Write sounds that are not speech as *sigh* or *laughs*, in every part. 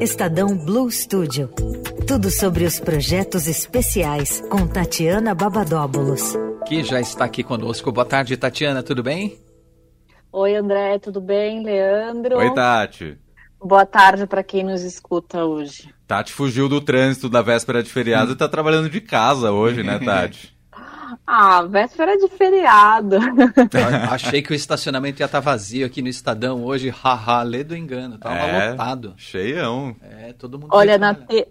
Estadão Blue Studio. Tudo sobre os projetos especiais com Tatiana Babadóbulos. Que já está aqui conosco. Boa tarde, Tatiana, tudo bem? Oi, André, tudo bem? Leandro? Oi, Tati. Boa tarde para quem nos escuta hoje. Tati fugiu do trânsito da véspera de feriado e está trabalhando de casa hoje, né, *laughs* Tati? Ah, véspera de feriado. *laughs* Achei que o estacionamento ia estar tá vazio aqui no Estadão hoje. Haha, lê do engano. Tava é, lotado. Cheião. É, todo mundo. Olha, na, te...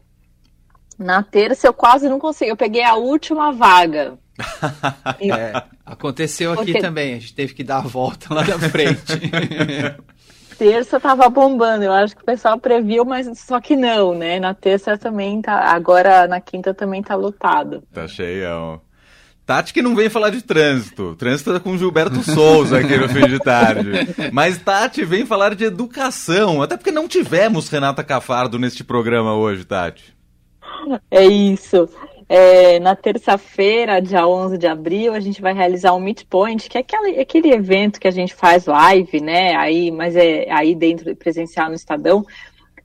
na terça eu quase não consegui. Eu peguei a última vaga. *laughs* é, aconteceu aqui Porque... também. A gente teve que dar a volta lá na frente. *laughs* terça tava bombando. Eu acho que o pessoal previu, mas só que não, né? Na terça também tá. Agora na quinta também tá lotado. Tá cheião. Tati que não vem falar de trânsito. Trânsito é com Gilberto Souza aqui no fim de tarde. Mas Tati vem falar de educação. Até porque não tivemos Renata Cafardo neste programa hoje, Tati. É isso. É, na terça-feira, dia 11 de abril, a gente vai realizar um Meet Point, que é aquele, aquele evento que a gente faz live, né? Aí, mas é aí dentro presencial no Estadão,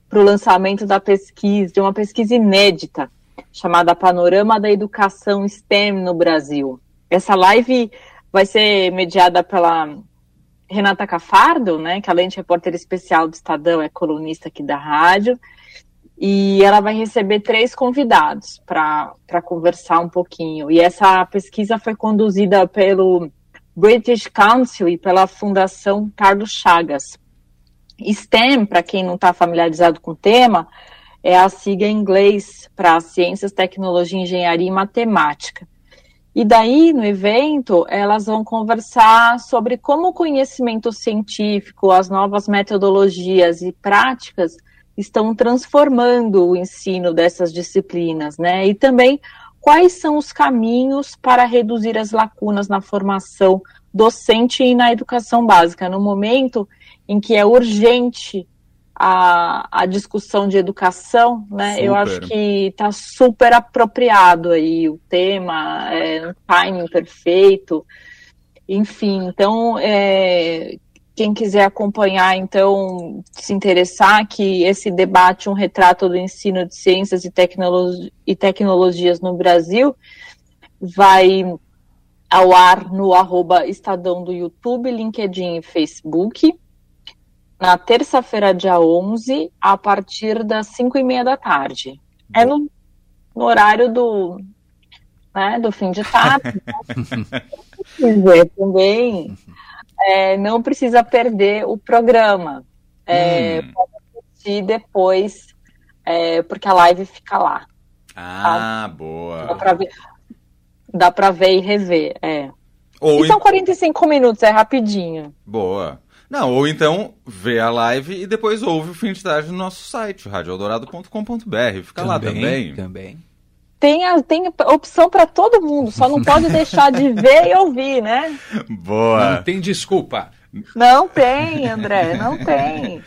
para o lançamento da pesquisa, de uma pesquisa inédita chamada Panorama da Educação STEM no Brasil. Essa live vai ser mediada pela Renata Cafardo, né, que além de repórter especial do Estadão, é colunista aqui da rádio, e ela vai receber três convidados para conversar um pouquinho. E essa pesquisa foi conduzida pelo British Council e pela Fundação Carlos Chagas. STEM, para quem não está familiarizado com o tema, é a sigla em inglês para Ciências, Tecnologia, Engenharia e Matemática. E daí, no evento, elas vão conversar sobre como o conhecimento científico, as novas metodologias e práticas estão transformando o ensino dessas disciplinas, né? E também quais são os caminhos para reduzir as lacunas na formação docente e na educação básica, no momento em que é urgente a, a discussão de educação, né? Super. Eu acho que está super apropriado aí o tema, é um timing perfeito, enfim, então é, quem quiser acompanhar, então, se interessar, que esse debate, um retrato do ensino de ciências e, tecnologi e tecnologias no Brasil, vai ao ar no arroba Estadão do YouTube, LinkedIn e Facebook na terça-feira, dia 11, a partir das 5 e meia da tarde. É no, no horário do, né, do fim de tarde. *laughs* né? também é, não precisa perder o programa. É, hum. Pode assistir depois, é, porque a live fica lá. Ah, tá? boa. Dá pra ver, dá pra ver e rever, é. Ou e são 45 minutos, é rapidinho. Boa. Não, ou então vê a live e depois ouve o fim de tarde no nosso site, radioeldorado.com.br. Fica também, lá também. Também. Tem, a, tem opção para todo mundo, só não pode *laughs* deixar de ver e ouvir, né? Boa. Não tem desculpa. Não tem, André, não tem.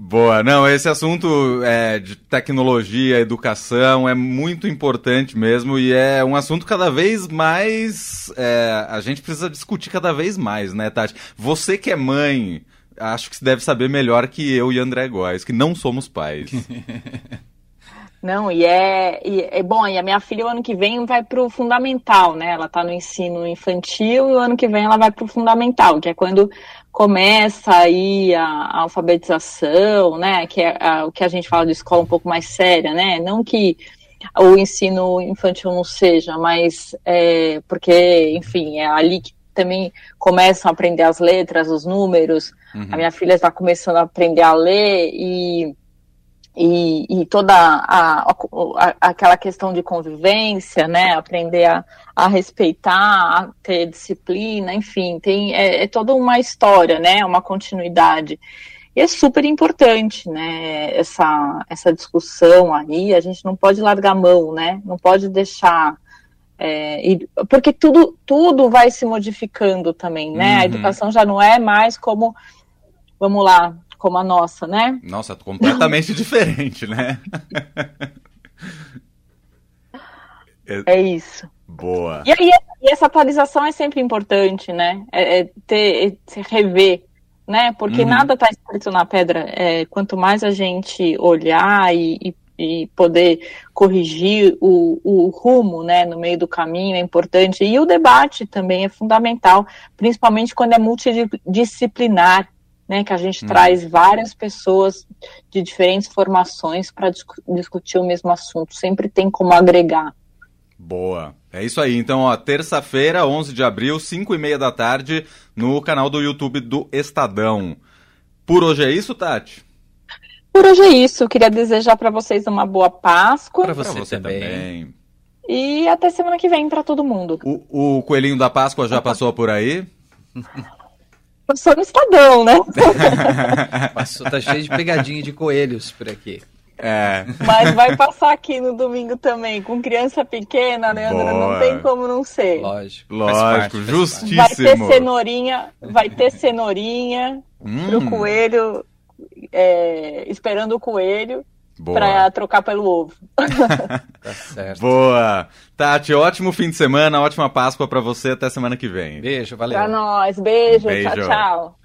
Boa, não, esse assunto é, de tecnologia, educação é muito importante mesmo e é um assunto cada vez mais. É, a gente precisa discutir cada vez mais, né, Tati? Você que é mãe, acho que deve saber melhor que eu e André Góes, que não somos pais. *laughs* Não, e é, e é bom, e a minha filha o ano que vem vai para o fundamental, né? Ela está no ensino infantil e o ano que vem ela vai para o fundamental, que é quando começa aí a, a alfabetização, né? Que é a, o que a gente fala de escola um pouco mais séria, né? Não que o ensino infantil não seja, mas é, porque, enfim, é ali que também começam a aprender as letras, os números. Uhum. A minha filha está começando a aprender a ler e e, e toda a, a, aquela questão de convivência, né, aprender a, a respeitar, a ter disciplina, enfim, tem é, é, toda uma história, né, uma continuidade. E é super importante, né, essa, essa discussão aí, a gente não pode largar a mão, né, não pode deixar é, e, porque tudo, tudo vai se modificando também, né? Uhum. A educação já não é mais como, vamos lá, como a nossa, né? Nossa, completamente *laughs* diferente, né? é isso. Boa. E aí, e essa atualização é sempre importante, né? É, é ter, é rever né? Porque Uhum. nada está escrito na pedra. É, quanto mais a gente olhar e, e- e poder corrigir o, o rumo, né, no meio do caminho é importante. E o debate também é fundamental, principalmente quando é multidisciplinar, né, que a gente Uhum. traz várias pessoas de diferentes formações para discutir o mesmo assunto. Sempre tem como agregar. Boa. É isso aí. Então, ó, terça-feira, 11 de abril, 5 e meia da tarde, no canal do YouTube do Estadão. Por hoje é isso, Tati? Por hoje é isso. Eu queria desejar para vocês uma boa Páscoa Pra Pra você, também. e até semana que vem para todo mundo. O, o Coelhinho da Páscoa já *laughs* passou por aí? *laughs* Eu sou no Estadão, né? *laughs* Passou, tá cheio de pegadinha de coelhos por aqui. É. Mas vai passar aqui no domingo também, com criança pequena, Leandro, Boa. não tem como não ser. Lógico. Lógico, parte, justíssimo. Vai ter cenourinha, vai ter cenourinha pro Hum, coelho, é, esperando o coelho. Para trocar pelo ovo. *laughs* Tá certo. Boa. Tati, ótimo fim de semana, ótima Páscoa pra você. Até semana que vem. Beijo, valeu. Pra nós, beijo, Beijo. tchau, tchau.